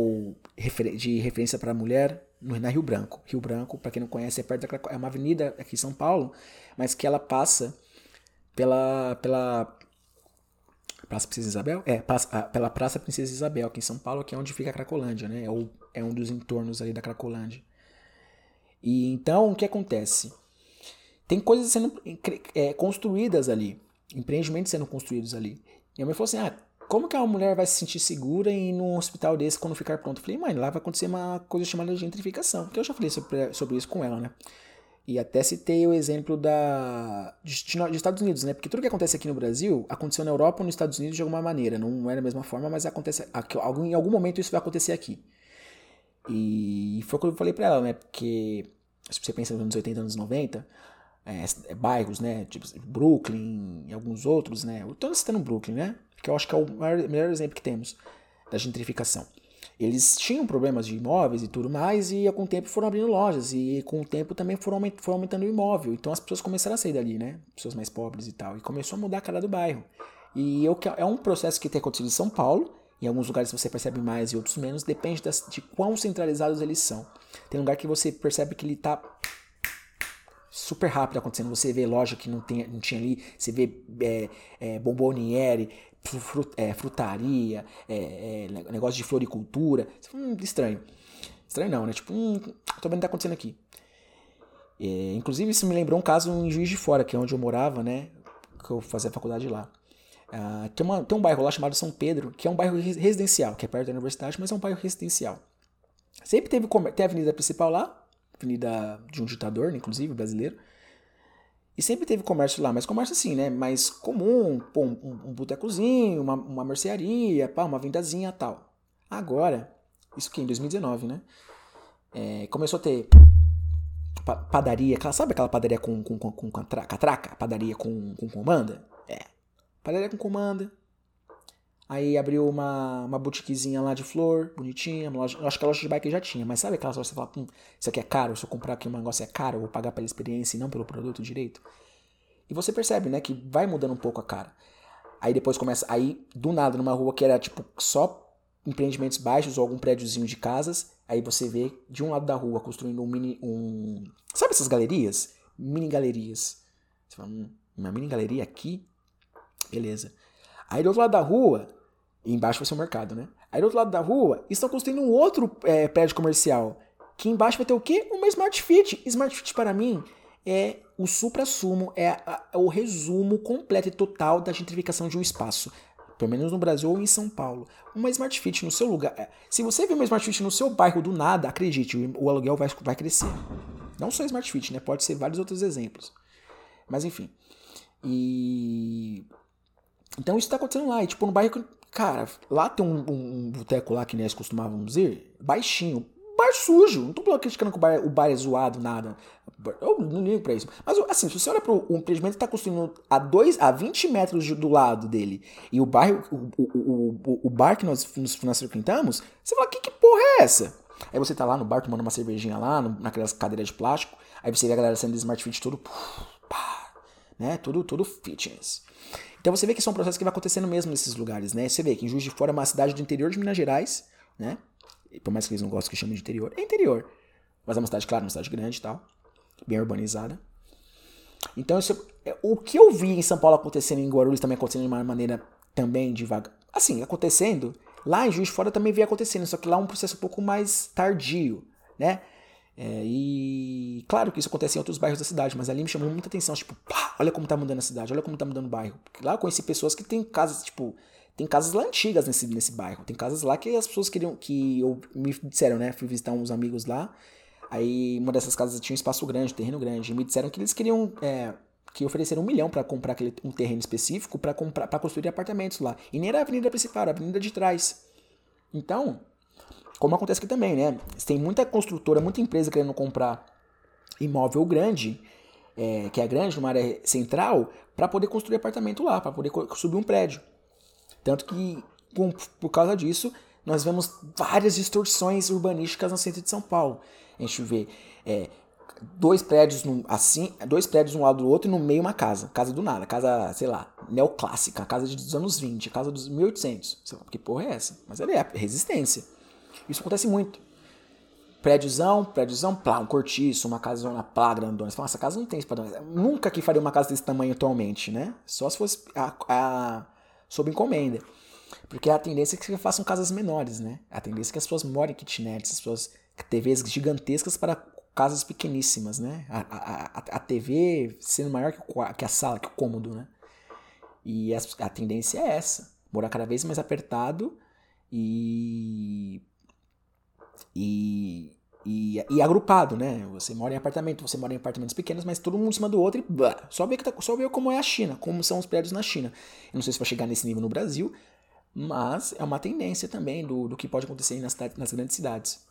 de referência para mulher na Rio Branco. Rio Branco, para quem não conhece, é perto da é uma avenida aqui em São Paulo, mas que ela passa pela pela Praça Princesa Isabel? É, passa, pela Praça Princesa Isabel, aqui em São Paulo, que é onde fica a Cracolândia, né? É, é um dos entornos ali da Cracolândia. E então, o que acontece? Tem coisas sendo é, construídas ali, empreendimentos sendo construídos ali. E a mãe falou assim: ah, como que a mulher vai se sentir segura em ir num hospital desse quando ficar pronto? Eu falei, mãe, lá vai acontecer uma coisa chamada gentrificação. Que eu já falei sobre, sobre isso com ela, né? E até citei o exemplo da, de, Estados Unidos, né? Porque tudo que acontece aqui no Brasil aconteceu na Europa ou nos Estados Unidos de alguma maneira. Não é da mesma forma, mas acontece. Em algum momento isso vai acontecer aqui. E foi o que eu falei pra ela, né? Porque se você pensa nos anos 80, anos 90, é, é, bairros, né? Tipo Brooklyn e alguns outros, né? Eu tô citando Brooklyn, né? Que eu acho que é o maior, melhor exemplo que temos da gentrificação. Eles tinham problemas de imóveis e tudo mais, e com o tempo foram abrindo lojas, e com o tempo também foram foi aumentando o imóvel. Então as pessoas começaram a sair dali, né? Pessoas mais pobres e tal. E começou a mudar a cara do bairro. E eu, é um processo que tem acontecido em São Paulo. Em alguns lugares você percebe mais e outros menos, depende das, de quão centralizados eles são. Tem lugar que você percebe que ele tá super rápido acontecendo. Você vê loja que não, tem, não tinha ali, você vê é, é, bomboniere, frut, é, frutaria, é, é, negócio de floricultura. Hum, estranho. Estranho não, né? Tipo, hum, tô vendo o que tá acontecendo aqui. É, inclusive, isso me lembrou um caso em Juiz de Fora, que é onde eu morava, né? Que eu fazia faculdade lá. Uh, tem, uma, tem um bairro lá chamado São Pedro, que é um bairro residencial, que é perto da universidade, mas é um bairro residencial. Sempre teve tem a avenida principal lá, avenida de um ditador, né, inclusive, brasileiro. E sempre teve comércio lá, mas comércio assim, né? Mais comum, pô, um, um botecozinho, uma, uma mercearia, pá, uma vendazinha tal. Agora, isso que em 2019, né? É, começou a ter padaria, sabe aquela padaria com, com, com, com catraca? Padaria com, com comanda? É. Padaria com comanda, Aí abriu uma, uma boutiquezinha lá de flor, bonitinha. Loja, acho que a loja de bike já tinha, mas sabe aquela loja que você fala, hum, isso aqui é caro, se eu comprar aqui um negócio é caro, eu vou pagar pela experiência e não pelo produto direito. E você percebe, né, que vai mudando um pouco a cara. Aí depois começa, aí do nada, numa rua que era tipo só empreendimentos baixos ou algum prédiozinho de casas, aí você vê de um lado da rua construindo um mini, um... Sabe essas galerias? Mini galerias. Você fala, hum, uma mini galeria aqui? Beleza. Aí do outro lado da rua, embaixo vai ser o mercado, né? Aí do outro lado da rua, estão construindo um outro é, prédio comercial. Que embaixo vai ter o quê? Uma Smart Fit. Smart Fit para mim é o supra-sumo, é, é o resumo completo e total da gentrificação de um espaço. Pelo menos no Brasil ou em São Paulo. Uma Smart Fit no seu lugar. É, se você vê uma Smart Fit no seu bairro do nada, acredite, o aluguel vai, vai crescer. Não só Smart Fit, né? Pode ser vários outros exemplos. Mas enfim. E então isso tá acontecendo lá. E tipo, no bairro. Cara, lá tem um, um, um boteco lá que nós costumávamos ir, baixinho. Bar sujo. Não tô criticando que o bar, o bar é zoado, nada. Eu não ligo pra isso. Mas assim, se você olha pro um empreendimento que tá construindo a, dois, a 20 metros do lado dele e o bairro, o, o, o, o bar que nós, nós frequentamos, você fala, que, que porra é essa? Aí você tá lá no bar tomando uma cervejinha lá, no, naquelas cadeiras de plástico, aí você vê a galera saindo de Smart Fit todo. Pá, né? Tudo, tudo fitness. Então você vê que isso é um processo que vai acontecendo mesmo nesses lugares, né? Você vê que em Juiz de Fora é uma cidade do interior de Minas Gerais, né? E por mais que eles não gostem que chamem de interior, é interior. Mas é uma cidade, claro, uma cidade grande e tal, bem urbanizada. Então, isso, é, o que eu vi em São Paulo acontecendo em Guarulhos também acontecendo de uma maneira também devagar. Assim, acontecendo, lá em Juiz de Fora também vem acontecendo, só que lá é um processo um pouco mais tardio, né? É, e claro que isso acontece em outros bairros da cidade, mas ali me chamou muita atenção, tipo, pá, olha como tá mudando a cidade, olha como tá mudando o bairro. Porque lá eu conheci pessoas que têm casas, tipo, tem casas lá antigas nesse, nesse bairro. Tem casas lá que as pessoas queriam, que eu, me disseram, né, fui visitar uns amigos lá, aí uma dessas casas tinha um espaço grande, um terreno grande, e me disseram que eles queriam, é, que ofereceram um milhão para comprar aquele, um terreno específico para comprar para construir apartamentos lá. E nem era a avenida principal, era a avenida de trás. Então, como acontece aqui também, né? Tem muita construtora, muita empresa querendo comprar imóvel grande, é, que é grande, numa área central, para poder construir apartamento lá, para poder subir um prédio. Tanto que, com, por causa disso, nós vemos várias distorções urbanísticas no centro de São Paulo. A gente vê é, dois prédios assim, dois prédios um lado do outro e no meio uma casa. Casa do nada, casa, sei lá, neoclássica, casa dos anos 20, casa dos 1800. Sei lá, que porra é essa? Mas ela é resistência. Isso acontece muito. Prédiozão, prédiozão, plá, um cortiço, uma casona plá, grandona. Você fala, essa casa não tem esse padrão. Nunca que faria uma casa desse tamanho atualmente, né? Só se fosse a, a sob encomenda. Porque a tendência é que façam casas menores, né? A tendência é que as pessoas morem em kitnets, as pessoas TVs gigantescas para casas pequeníssimas, né? A, a, a, TV sendo maior que, que a sala, que o cômodo, né? E a, a tendência é essa, morar cada vez mais apertado e e, e, e, agrupado, né? Você mora em apartamento, você mora em apartamentos pequenos, mas todo mundo em cima do outro e bah, só ver, que tá, só ver como é a China, como são os prédios na China. Eu não sei se vai chegar nesse nível no Brasil, mas é uma tendência também do, do que pode acontecer nas, nas grandes cidades.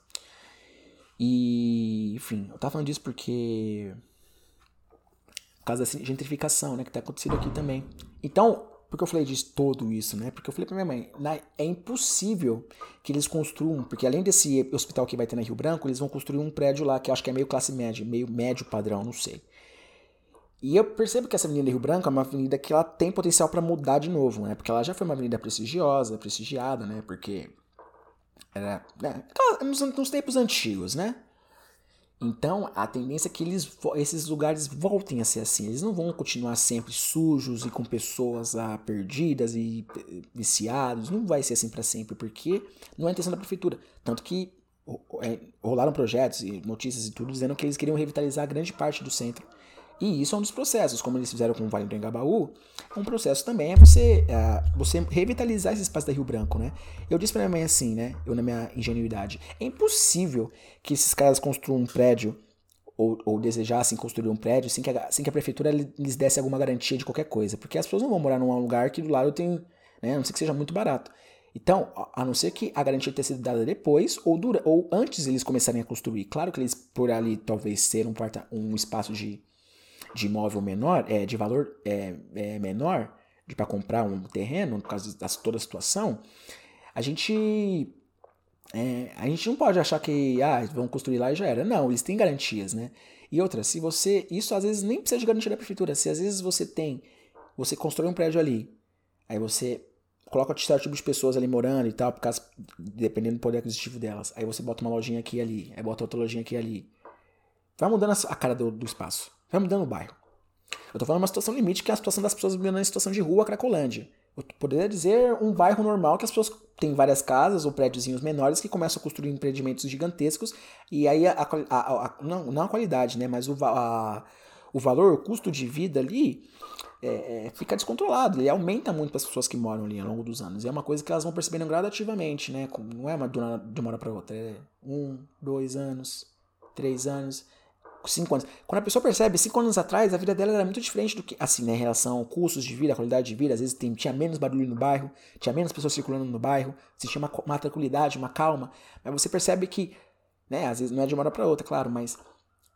E, enfim, eu tava falando disso porque. Por causa da gentrificação, né? Que tá acontecendo aqui também. Então, por que eu falei disso, todo isso, né? Porque eu falei pra minha mãe, é impossível que eles construam, porque além desse hospital que vai ter na Rio Branco, eles vão construir um prédio lá que eu acho que é meio classe média, meio médio padrão, não sei. E eu percebo que essa avenida Rio Branco é uma avenida que ela tem potencial para mudar de novo, né? Porque ela já foi uma avenida prestigiosa, prestigiada, né? Porque era né? nos, nos tempos antigos, né? Então, a tendência é que eles, esses lugares voltem a ser assim. Eles não vão continuar sempre sujos e com pessoas ah, perdidas e eh, viciados. Não vai ser assim para sempre, porque não é intenção da prefeitura. Tanto que é, rolaram projetos e notícias e tudo dizendo que eles queriam revitalizar grande parte do centro e isso é um dos processos, como eles fizeram com o Vale do Engabaú. Um processo também é você, uh, você revitalizar esse espaço da Rio Branco, né? Eu disse pra minha mãe assim, né? Eu, na minha ingenuidade, é impossível que esses caras construam um prédio ou, ou desejassem construir um prédio sem que, a, sem que a prefeitura lhes desse alguma garantia de qualquer coisa. Porque as pessoas não vão morar num lugar que do lado tem, né? A não ser que seja muito barato. Então, a não ser que a garantia tenha sido dada depois ou, dura, ou antes eles começarem a construir. Claro que eles, por ali, talvez ser um, um espaço de de imóvel menor, é, de valor é, é menor, para comprar um terreno, por causa de toda a situação, a gente é, a gente não pode achar que ah, vão construir lá e já era. Não, eles têm garantias, né? E outra, se você. Isso às vezes nem precisa de garantia da prefeitura. Se às vezes você tem. Você constrói um prédio ali, aí você coloca certo tipo de pessoas ali morando e tal, por causa, dependendo do poder aquisitivo delas. Aí você bota uma lojinha aqui e ali, aí bota outra lojinha aqui e ali. Vai mudando a cara do, do espaço. Vai mudando o bairro. Eu tô falando uma situação limite, que é a situação das pessoas vivendo em situação de rua, Cracolândia. Eu poderia dizer um bairro normal que as pessoas têm várias casas ou prédiozinhos menores que começam a construir empreendimentos gigantescos e aí a, a, a, não, não a qualidade, né, mas o, o valor, o custo de vida ali é, é, fica descontrolado. Ele aumenta muito para as pessoas que moram ali ao longo dos anos. E é uma coisa que elas vão percebendo gradativamente, né? Não é uma de uma hora para outra. É um, dois anos, três anos cinco anos. Quando a pessoa percebe, cinco anos atrás, a vida dela era muito diferente do que, assim, né, em relação a custos de vida, qualidade de vida, às vezes tinha menos barulho no bairro, tinha menos pessoas circulando no bairro, existia uma, uma tranquilidade, uma calma, mas você percebe que, né, às vezes não é de uma hora para outra, claro, mas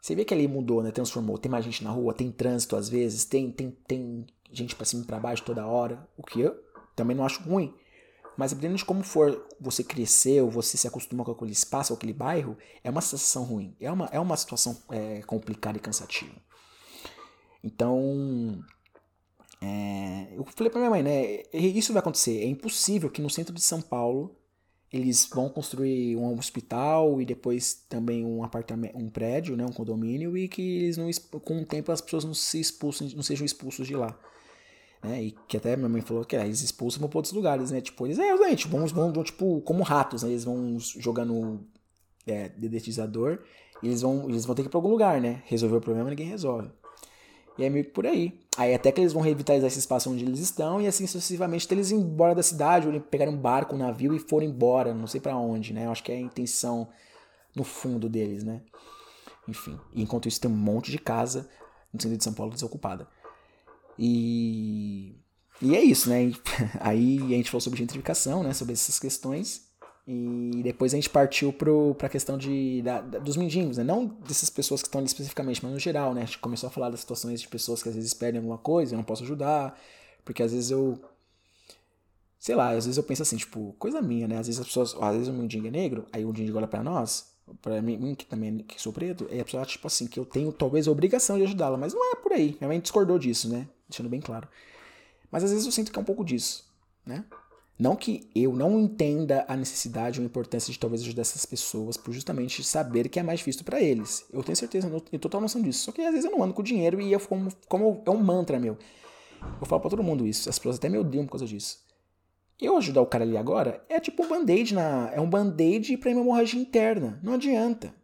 você vê que ali mudou, né, transformou, tem mais gente na rua, tem trânsito às vezes, tem, tem, tem gente para cima e pra baixo toda hora, o que eu também não acho ruim, mas dependendo de como for você cresceu, você se acostumou com aquele espaço, aquele bairro, é uma sensação ruim. É uma, é uma situação é, complicada e cansativa. Então, é, eu falei pra minha mãe, né? Isso vai acontecer. É impossível que no centro de São Paulo eles vão construir um hospital e depois também um apartamento, um prédio, né, um condomínio e que eles não, com o tempo as pessoas não se expulsem, não sejam expulsos de lá. Né? E que até minha mãe falou que é, eles expulsam para outros lugares, né? Tipo, eles, é, gente, vão, vão, vão, tipo, como ratos, né? Eles vão jogando é, dedetizador e eles vão, eles vão ter que ir pra algum lugar, né? Resolver o problema, ninguém resolve. E é meio que por aí. Aí até que eles vão revitalizar esse espaço onde eles estão e assim sucessivamente até eles ir embora da cidade, ou pegarem um barco, um navio e forem embora, não sei para onde, né? Eu acho que é a intenção no fundo deles, né? Enfim. Enquanto isso tem um monte de casa no centro de São Paulo desocupada. E, e é isso, né? Aí a gente falou sobre gentrificação, né? Sobre essas questões. E depois a gente partiu para a questão de, da, da, dos mendigos, né? Não dessas pessoas que estão ali especificamente, mas no geral, né? A gente começou a falar das situações de pessoas que às vezes perdem alguma coisa, eu não posso ajudar, porque às vezes eu. Sei lá, às vezes eu penso assim, tipo, coisa minha, né? Às vezes as pessoas. Às vezes o mendigo é negro, aí o mendigo olha para nós, para mim, que também que sou preto, e a pessoa tipo assim, que eu tenho talvez a obrigação de ajudá-la, mas não é por aí. Minha mãe discordou disso, né? Deixando bem claro. Mas às vezes eu sinto que é um pouco disso, né? Não que eu não entenda a necessidade ou a importância de talvez ajudar essas pessoas por justamente saber que é mais difícil para eles. Eu tenho certeza, eu tenho total noção disso. Só que às vezes eu não ando com dinheiro e eu como, como é um mantra meu. Eu falo para todo mundo isso. As pessoas até me odeiam por causa disso. Eu ajudar o cara ali agora é tipo um band-aid na. É um band-aid pra uma hemorragia interna. Não adianta.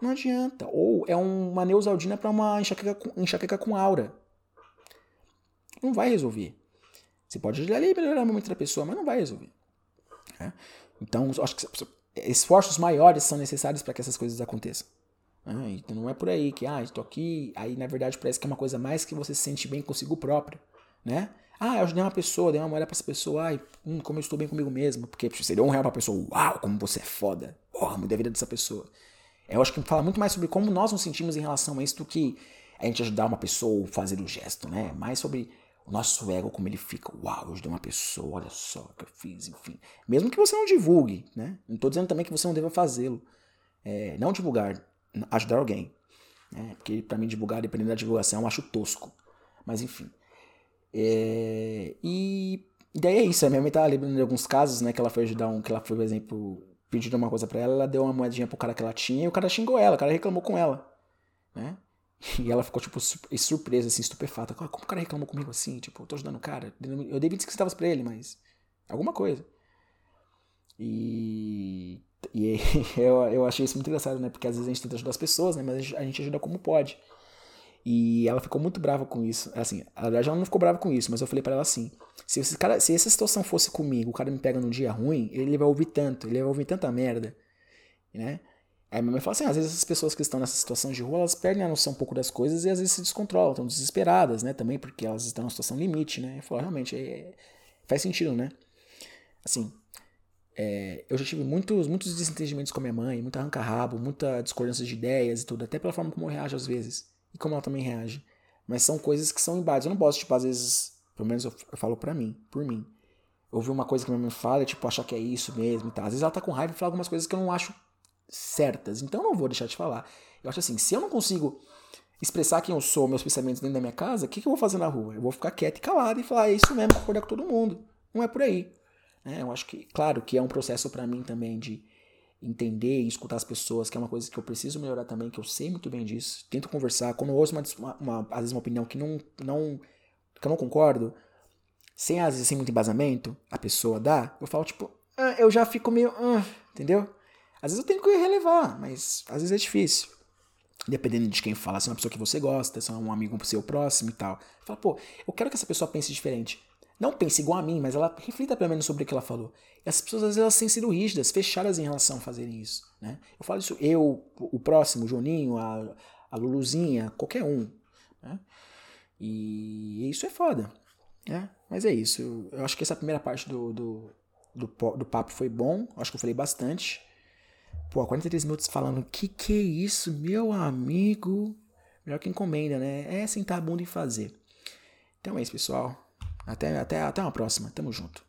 Não adianta. Ou é uma neusaldina para uma enxaqueca com, enxaqueca com aura. Não vai resolver. Você pode ajudar ali melhorar o momento da pessoa, mas não vai resolver. É? Então, acho que esforços maiores são necessários para que essas coisas aconteçam. Ah, então não é por aí que, ah, estou aqui, aí na verdade parece que é uma coisa mais que você se sente bem consigo próprio, né? Ah, eu ajudei uma pessoa, dei uma moeda pra essa pessoa, ai, hum, como eu estou bem comigo mesmo, porque deu um real pra pessoa, uau, como você é foda, porra, mudei a vida dessa pessoa. Eu acho que fala muito mais sobre como nós nos sentimos em relação a isso do que a gente ajudar uma pessoa ou fazer o um gesto, né? Mais sobre o nosso ego, como ele fica. Uau, eu ajudei uma pessoa, olha só o que eu fiz, enfim. Mesmo que você não divulgue, né? Não estou dizendo também que você não deva fazê-lo. É, não divulgar, ajudar alguém. Né? Porque para mim divulgar, dependendo da divulgação, eu acho tosco. Mas enfim. É, e, e daí é isso. A minha mãe tava lembrando de alguns casos, né? Que ela foi ajudar um. Que ela foi, por exemplo, pedindo uma coisa para ela, ela deu uma moedinha pro cara que ela tinha e o cara xingou ela, o cara reclamou com ela. Né? E ela ficou, tipo, surpresa, assim, estupefata. Como o cara reclamou comigo assim? Tipo, eu tô ajudando o cara. Eu dei 25 centavos pra ele, mas. Alguma coisa. E. E eu, eu achei isso muito engraçado, né? Porque às vezes a gente tenta ajudar as pessoas, né? Mas a gente ajuda como pode. E ela ficou muito brava com isso. Assim, na verdade ela não ficou brava com isso, mas eu falei para ela assim: se, esse cara, se essa situação fosse comigo, o cara me pega num dia ruim, ele vai ouvir tanto, ele vai ouvir tanta merda, né? Aí minha mãe fala assim: ah, às vezes as pessoas que estão nessa situação de rua, elas perdem a noção um pouco das coisas e às vezes se descontrolam, estão desesperadas, né? Também porque elas estão numa situação limite, né? Eu falo, realmente, é, faz sentido, né? Assim, é, eu já tive muitos, muitos desentendimentos com a minha mãe, muita arranca-rabo, muita discordância de ideias e tudo, até pela forma como eu reajo às vezes e como ela também reage. Mas são coisas que são embates. Eu não posso, tipo, às vezes, pelo menos eu, eu falo pra mim, por mim. Ouvir uma coisa que minha mãe fala, tipo, achar que é isso mesmo e tal. Às vezes ela tá com raiva e fala algumas coisas que eu não acho certas. Então eu não vou deixar de falar. Eu acho assim, se eu não consigo expressar quem eu sou, meus pensamentos dentro da minha casa, o que, que eu vou fazer na rua? Eu vou ficar quieto e calado e falar, é isso mesmo, concordar com todo mundo. Não é por aí. É, eu acho que, claro, que é um processo para mim também de entender e escutar as pessoas, que é uma coisa que eu preciso melhorar também, que eu sei muito bem disso. Tento conversar. Quando eu ouço uma, uma, às vezes uma opinião que não, não, que eu não concordo, sem às vezes sem muito embasamento, a pessoa dá, eu falo tipo, ah, eu já fico meio, ah, entendeu? Às vezes eu tenho que relevar, mas às vezes é difícil. Dependendo de quem fala, se é uma pessoa que você gosta, se é um amigo seu próximo e tal. Fala, pô, eu quero que essa pessoa pense diferente. Não pense igual a mim, mas ela reflita pelo menos sobre o que ela falou. E as pessoas às vezes elas têm sido rígidas, fechadas em relação a fazerem isso. Né? Eu falo isso, eu, o próximo, o Joninho, a, a Luluzinha, qualquer um. Né? E isso é foda. Né? Mas é isso. Eu, eu acho que essa primeira parte do, do, do, do papo foi bom. Eu acho que eu falei bastante. Pô, 43 minutos falando, que que é isso, meu amigo? Melhor que encomenda, né? É sentar a bunda e fazer. Então é isso, pessoal. Até, até, até uma próxima. Tamo junto.